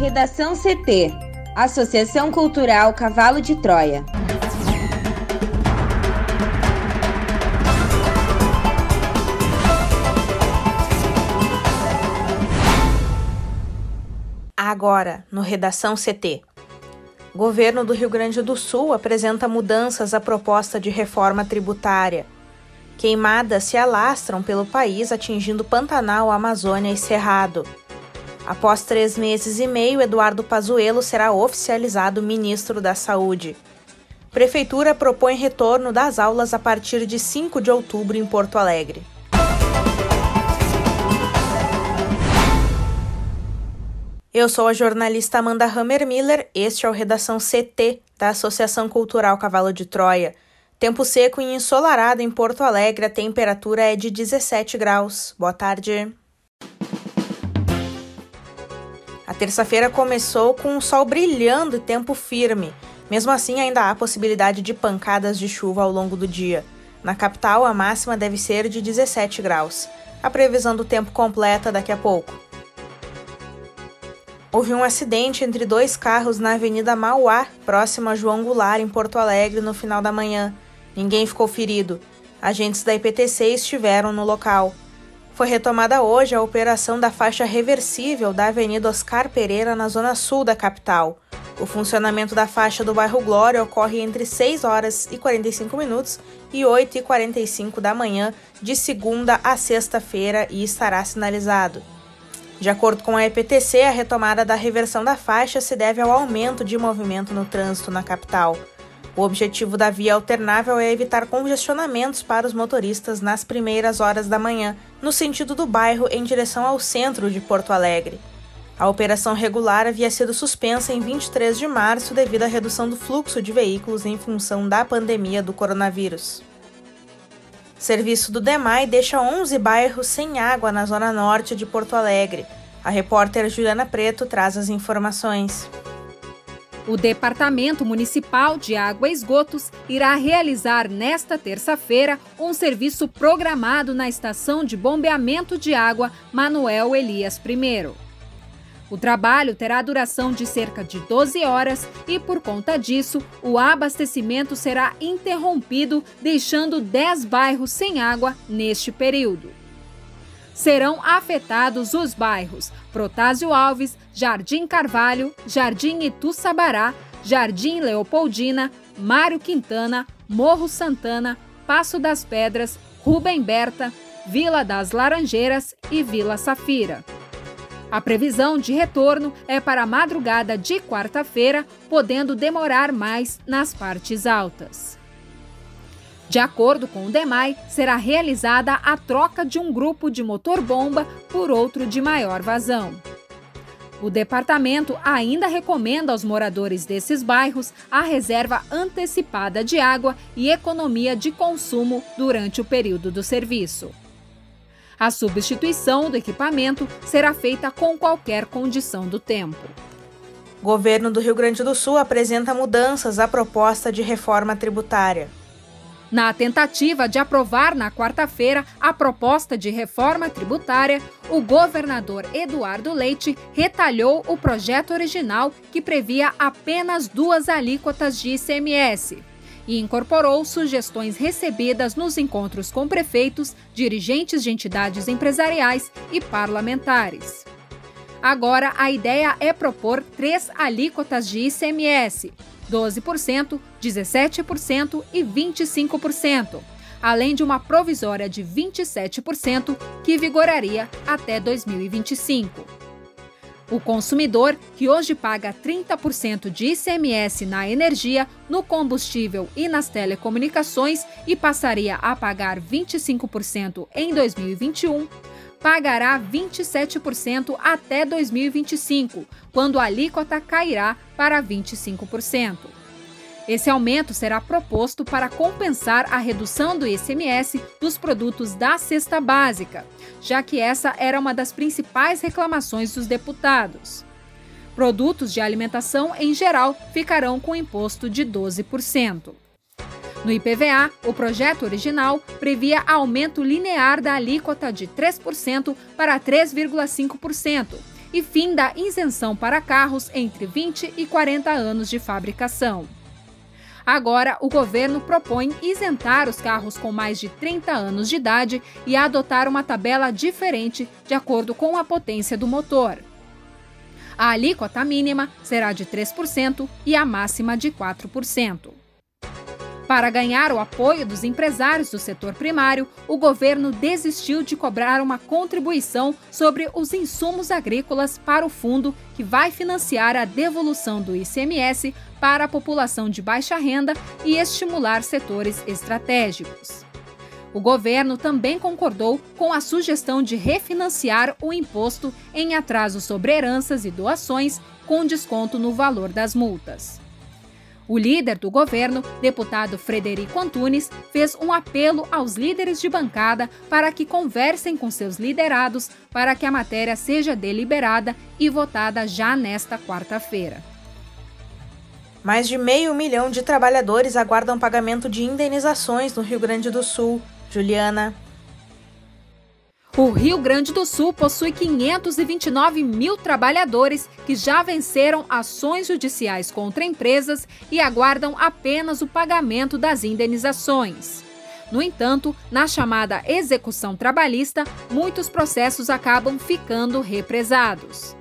Redação CT Associação Cultural Cavalo de Troia. Agora, no Redação CT. Governo do Rio Grande do Sul apresenta mudanças à proposta de reforma tributária. Queimadas se alastram pelo país, atingindo Pantanal, Amazônia e Cerrado. Após três meses e meio, Eduardo Pazuello será oficializado ministro da Saúde. Prefeitura propõe retorno das aulas a partir de 5 de outubro em Porto Alegre. Eu sou a jornalista Amanda Hammermiller, este é o Redação CT da Associação Cultural Cavalo de Troia. Tempo seco e ensolarado em Porto Alegre, a temperatura é de 17 graus. Boa tarde. A terça-feira começou com o sol brilhando e tempo firme. Mesmo assim, ainda há possibilidade de pancadas de chuva ao longo do dia. Na capital, a máxima deve ser de 17 graus. A previsão do tempo completa daqui a pouco. Houve um acidente entre dois carros na Avenida Mauá, próximo a João Goulart, em Porto Alegre, no final da manhã. Ninguém ficou ferido. Agentes da IPTC estiveram no local. Foi retomada hoje a operação da faixa reversível da Avenida Oscar Pereira, na zona sul da capital. O funcionamento da faixa do bairro Glória ocorre entre 6 horas e 45 minutos e 8 e 45 da manhã, de segunda a sexta-feira, e estará sinalizado. De acordo com a EPTC, a retomada da reversão da faixa se deve ao aumento de movimento no trânsito na capital. O objetivo da via alternável é evitar congestionamentos para os motoristas nas primeiras horas da manhã, no sentido do bairro em direção ao centro de Porto Alegre. A operação regular havia sido suspensa em 23 de março devido à redução do fluxo de veículos em função da pandemia do coronavírus. Serviço do DEMAI deixa 11 bairros sem água na zona norte de Porto Alegre. A repórter Juliana Preto traz as informações. O Departamento Municipal de Água e Esgotos irá realizar nesta terça-feira um serviço programado na estação de bombeamento de água Manuel Elias I. O trabalho terá duração de cerca de 12 horas e, por conta disso, o abastecimento será interrompido, deixando 10 bairros sem água neste período. Serão afetados os bairros Protásio Alves, Jardim Carvalho, Jardim Itu Sabará, Jardim Leopoldina, Mário Quintana, Morro Santana, Passo das Pedras, Rubem Berta, Vila das Laranjeiras e Vila Safira. A previsão de retorno é para a madrugada de quarta-feira, podendo demorar mais nas partes altas. De acordo com o DEMAI, será realizada a troca de um grupo de motor-bomba por outro de maior vazão. O departamento ainda recomenda aos moradores desses bairros a reserva antecipada de água e economia de consumo durante o período do serviço. A substituição do equipamento será feita com qualquer condição do tempo. Governo do Rio Grande do Sul apresenta mudanças à proposta de reforma tributária. Na tentativa de aprovar na quarta-feira a proposta de reforma tributária, o governador Eduardo Leite retalhou o projeto original que previa apenas duas alíquotas de ICMS e incorporou sugestões recebidas nos encontros com prefeitos, dirigentes de entidades empresariais e parlamentares. Agora, a ideia é propor três alíquotas de ICMS: 12%, 17% e 25%, além de uma provisória de 27% que vigoraria até 2025. O consumidor, que hoje paga 30% de ICMS na energia, no combustível e nas telecomunicações e passaria a pagar 25% em 2021, pagará 27% até 2025, quando a alíquota cairá para 25%. Esse aumento será proposto para compensar a redução do ICMS dos produtos da cesta básica, já que essa era uma das principais reclamações dos deputados. Produtos de alimentação, em geral, ficarão com imposto de 12%. No IPVA, o projeto original previa aumento linear da alíquota de 3% para 3,5% e fim da isenção para carros entre 20 e 40 anos de fabricação. Agora, o governo propõe isentar os carros com mais de 30 anos de idade e adotar uma tabela diferente de acordo com a potência do motor. A alíquota mínima será de 3% e a máxima de 4%. Para ganhar o apoio dos empresários do setor primário, o governo desistiu de cobrar uma contribuição sobre os insumos agrícolas para o fundo que vai financiar a devolução do ICMS para a população de baixa renda e estimular setores estratégicos. O governo também concordou com a sugestão de refinanciar o imposto em atraso sobre heranças e doações, com desconto no valor das multas. O líder do governo, deputado Frederico Antunes, fez um apelo aos líderes de bancada para que conversem com seus liderados para que a matéria seja deliberada e votada já nesta quarta-feira. Mais de meio milhão de trabalhadores aguardam pagamento de indenizações no Rio Grande do Sul. Juliana. O Rio Grande do Sul possui 529 mil trabalhadores que já venceram ações judiciais contra empresas e aguardam apenas o pagamento das indenizações. No entanto, na chamada execução trabalhista, muitos processos acabam ficando represados.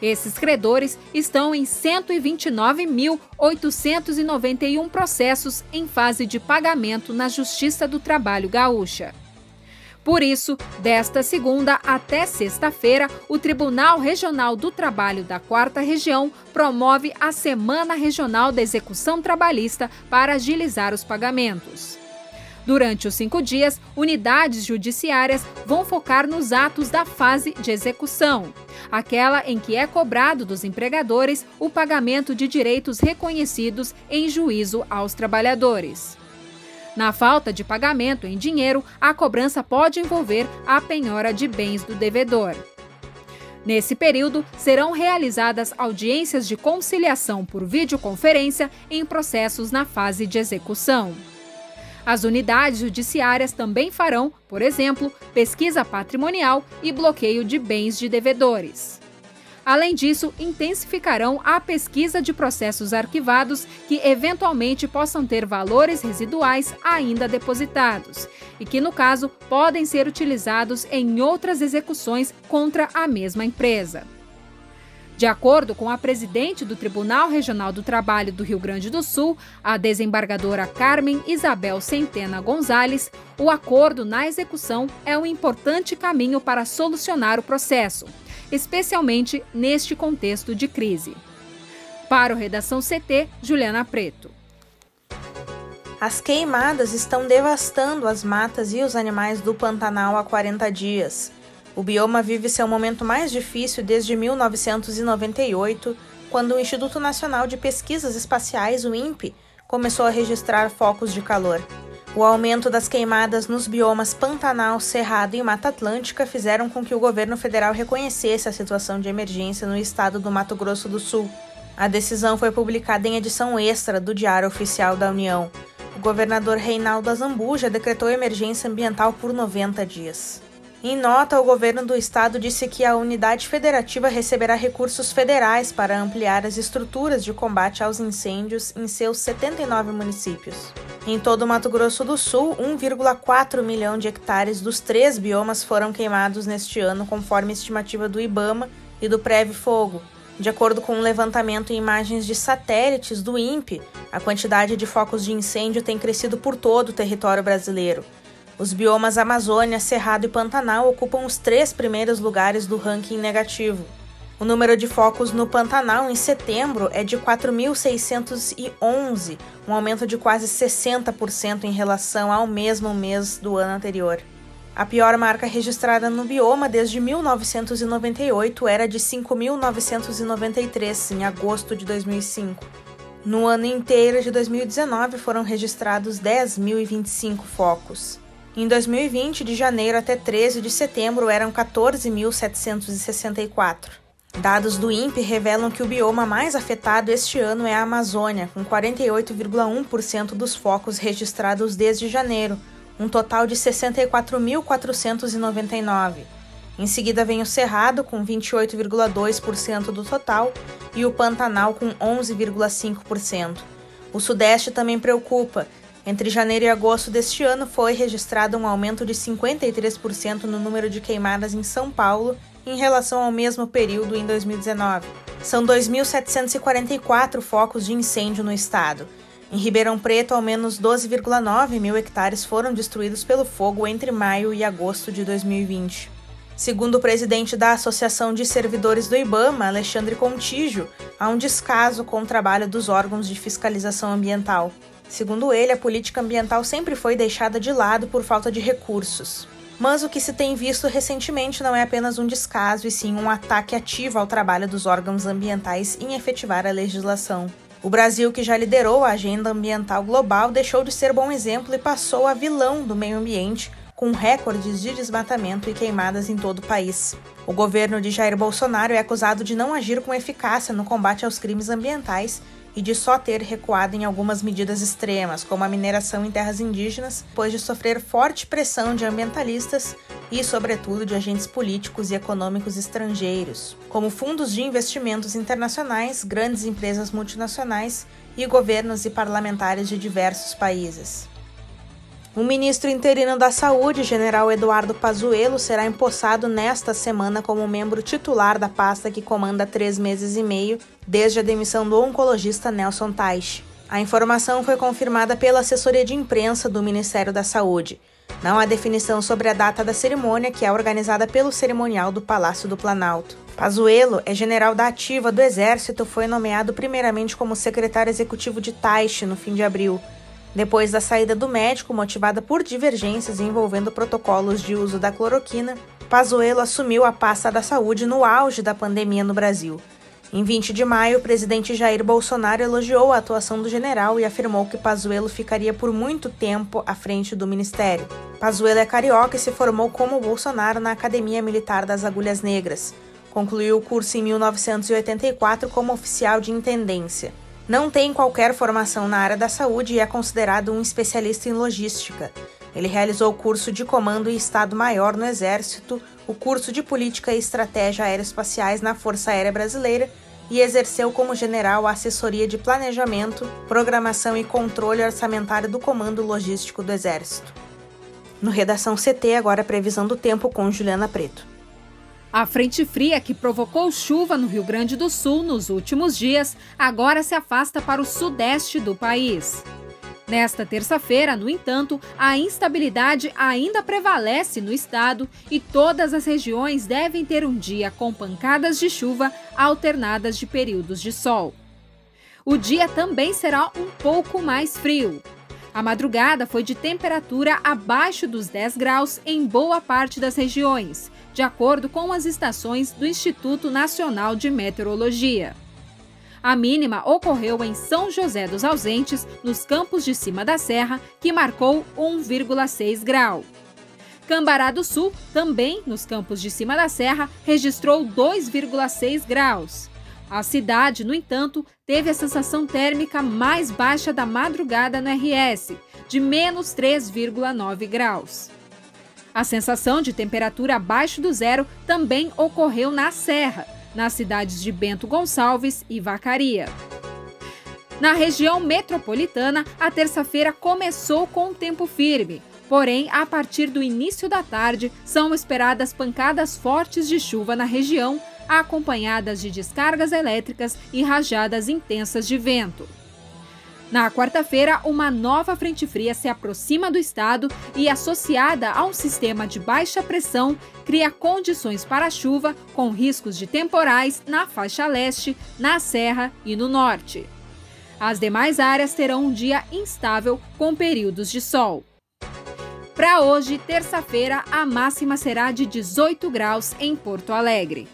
Esses credores estão em 129.891 processos em fase de pagamento na Justiça do Trabalho Gaúcha. Por isso, desta segunda até sexta-feira, o Tribunal Regional do Trabalho da Quarta Região promove a Semana Regional da Execução Trabalhista para agilizar os pagamentos. Durante os cinco dias, unidades judiciárias vão focar nos atos da fase de execução, aquela em que é cobrado dos empregadores o pagamento de direitos reconhecidos em juízo aos trabalhadores. Na falta de pagamento em dinheiro, a cobrança pode envolver a penhora de bens do devedor. Nesse período, serão realizadas audiências de conciliação por videoconferência em processos na fase de execução. As unidades judiciárias também farão, por exemplo, pesquisa patrimonial e bloqueio de bens de devedores. Além disso, intensificarão a pesquisa de processos arquivados que eventualmente possam ter valores residuais ainda depositados e que, no caso, podem ser utilizados em outras execuções contra a mesma empresa. De acordo com a presidente do Tribunal Regional do Trabalho do Rio Grande do Sul, a desembargadora Carmen Isabel Centena Gonzalez, o acordo na execução é um importante caminho para solucionar o processo especialmente neste contexto de crise. Para o Redação CT, Juliana Preto. As queimadas estão devastando as matas e os animais do Pantanal há 40 dias. O bioma vive seu momento mais difícil desde 1998, quando o Instituto Nacional de Pesquisas Espaciais, o INPE, começou a registrar focos de calor. O aumento das queimadas nos biomas Pantanal, Cerrado e Mata Atlântica fizeram com que o governo federal reconhecesse a situação de emergência no estado do Mato Grosso do Sul. A decisão foi publicada em edição extra do Diário Oficial da União. O governador Reinaldo Azambuja decretou emergência ambiental por 90 dias. Em nota, o governo do estado disse que a unidade federativa receberá recursos federais para ampliar as estruturas de combate aos incêndios em seus 79 municípios. Em todo o Mato Grosso do Sul, 1,4 milhão de hectares dos três biomas foram queimados neste ano, conforme estimativa do IBAMA e do Preve Fogo. De acordo com um levantamento em imagens de satélites do INPE, a quantidade de focos de incêndio tem crescido por todo o território brasileiro. Os biomas Amazônia, Cerrado e Pantanal ocupam os três primeiros lugares do ranking negativo. O número de focos no Pantanal em setembro é de 4.611, um aumento de quase 60% em relação ao mesmo mês do ano anterior. A pior marca registrada no bioma desde 1998 era de 5.993, em agosto de 2005. No ano inteiro de 2019 foram registrados 10.025 focos. Em 2020, de janeiro até 13 de setembro, eram 14.764. Dados do INPE revelam que o bioma mais afetado este ano é a Amazônia, com 48,1% dos focos registrados desde janeiro, um total de 64.499. Em seguida vem o Cerrado, com 28,2% do total, e o Pantanal, com 11,5%. O Sudeste também preocupa. Entre janeiro e agosto deste ano foi registrado um aumento de 53% no número de queimadas em São Paulo em relação ao mesmo período em 2019. São 2.744 focos de incêndio no estado. Em Ribeirão Preto, ao menos 12,9 mil hectares foram destruídos pelo fogo entre maio e agosto de 2020. Segundo o presidente da Associação de Servidores do IBAMA, Alexandre Contígio, há um descaso com o trabalho dos órgãos de fiscalização ambiental. Segundo ele, a política ambiental sempre foi deixada de lado por falta de recursos. Mas o que se tem visto recentemente não é apenas um descaso, e sim um ataque ativo ao trabalho dos órgãos ambientais em efetivar a legislação. O Brasil, que já liderou a agenda ambiental global, deixou de ser bom exemplo e passou a vilão do meio ambiente com recordes de desmatamento e queimadas em todo o país. O governo de Jair Bolsonaro é acusado de não agir com eficácia no combate aos crimes ambientais e de só ter recuado em algumas medidas extremas, como a mineração em terras indígenas, depois de sofrer forte pressão de ambientalistas e, sobretudo, de agentes políticos e econômicos estrangeiros, como fundos de investimentos internacionais, grandes empresas multinacionais e governos e parlamentares de diversos países. O ministro interino da Saúde, general Eduardo Pazuello, será empossado nesta semana como membro titular da pasta que comanda três meses e meio desde a demissão do oncologista Nelson Teich. A informação foi confirmada pela assessoria de imprensa do Ministério da Saúde. Não há definição sobre a data da cerimônia, que é organizada pelo cerimonial do Palácio do Planalto. Pazuello é general da ativa do Exército, foi nomeado primeiramente como secretário executivo de Teich no fim de abril. Depois da saída do médico, motivada por divergências envolvendo protocolos de uso da cloroquina, Pazuello assumiu a pasta da saúde no auge da pandemia no Brasil. Em 20 de maio, o presidente Jair Bolsonaro elogiou a atuação do general e afirmou que Pazuello ficaria por muito tempo à frente do ministério. Pazuello é carioca e se formou como Bolsonaro na Academia Militar das Agulhas Negras. Concluiu o curso em 1984 como oficial de intendência. Não tem qualquer formação na área da saúde e é considerado um especialista em logística. Ele realizou o curso de Comando e Estado-Maior no Exército, o curso de Política e Estratégia Aeroespaciais na Força Aérea Brasileira e exerceu como general a assessoria de planejamento, programação e controle orçamentário do Comando Logístico do Exército. No Redação CT, agora previsão do tempo com Juliana Preto. A frente fria que provocou chuva no Rio Grande do Sul nos últimos dias agora se afasta para o sudeste do país. Nesta terça-feira, no entanto, a instabilidade ainda prevalece no estado e todas as regiões devem ter um dia com pancadas de chuva alternadas de períodos de sol. O dia também será um pouco mais frio. A madrugada foi de temperatura abaixo dos 10 graus em boa parte das regiões, de acordo com as estações do Instituto Nacional de Meteorologia. A mínima ocorreu em São José dos Ausentes, nos campos de cima da serra, que marcou 1,6 grau. Cambará do Sul, também nos campos de cima da serra, registrou 2,6 graus. A cidade, no entanto, teve a sensação térmica mais baixa da madrugada no RS, de menos 3,9 graus. A sensação de temperatura abaixo do zero também ocorreu na Serra, nas cidades de Bento Gonçalves e Vacaria. Na região metropolitana, a terça-feira começou com tempo firme. Porém, a partir do início da tarde, são esperadas pancadas fortes de chuva na região, acompanhadas de descargas elétricas e rajadas intensas de vento. Na quarta-feira, uma nova frente fria se aproxima do estado e, associada a um sistema de baixa pressão, cria condições para chuva com riscos de temporais na faixa leste, na serra e no norte. As demais áreas terão um dia instável com períodos de sol. Para hoje, terça-feira, a máxima será de 18 graus em Porto Alegre.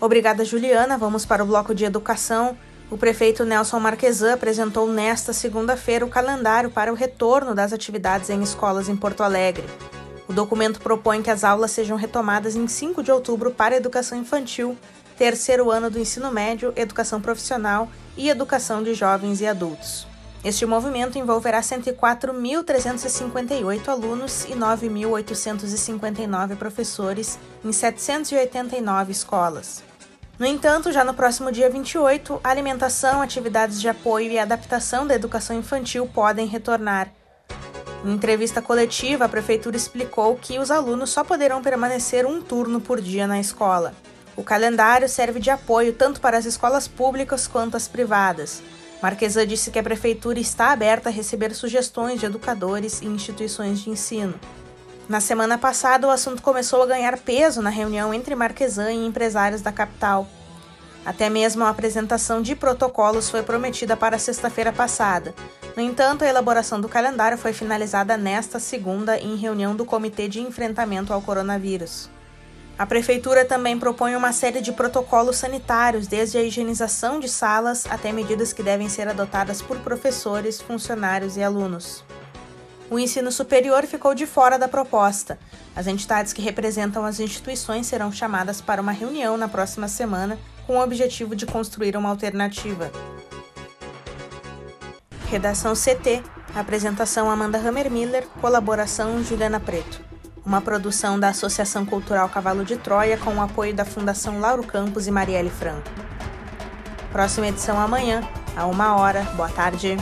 Obrigada, Juliana. Vamos para o bloco de educação. O prefeito Nelson Marquesan apresentou nesta segunda-feira o calendário para o retorno das atividades em escolas em Porto Alegre. O documento propõe que as aulas sejam retomadas em 5 de outubro para educação infantil, terceiro ano do ensino médio, educação profissional e educação de jovens e adultos. Este movimento envolverá 104.358 alunos e 9.859 professores em 789 escolas. No entanto, já no próximo dia 28, alimentação, atividades de apoio e adaptação da educação infantil podem retornar. Em entrevista coletiva, a prefeitura explicou que os alunos só poderão permanecer um turno por dia na escola. O calendário serve de apoio tanto para as escolas públicas quanto as privadas. Marquesa disse que a prefeitura está aberta a receber sugestões de educadores e instituições de ensino. Na semana passada, o assunto começou a ganhar peso na reunião entre Marquesan e empresários da capital. Até mesmo a apresentação de protocolos foi prometida para sexta-feira passada. No entanto, a elaboração do calendário foi finalizada nesta segunda em reunião do Comitê de Enfrentamento ao Coronavírus. A Prefeitura também propõe uma série de protocolos sanitários, desde a higienização de salas até medidas que devem ser adotadas por professores, funcionários e alunos. O ensino superior ficou de fora da proposta. As entidades que representam as instituições serão chamadas para uma reunião na próxima semana com o objetivo de construir uma alternativa. Redação CT. Apresentação Amanda Hammermiller. Colaboração Juliana Preto. Uma produção da Associação Cultural Cavalo de Troia com o apoio da Fundação Lauro Campos e Marielle Franco. Próxima edição amanhã, a uma hora. Boa tarde.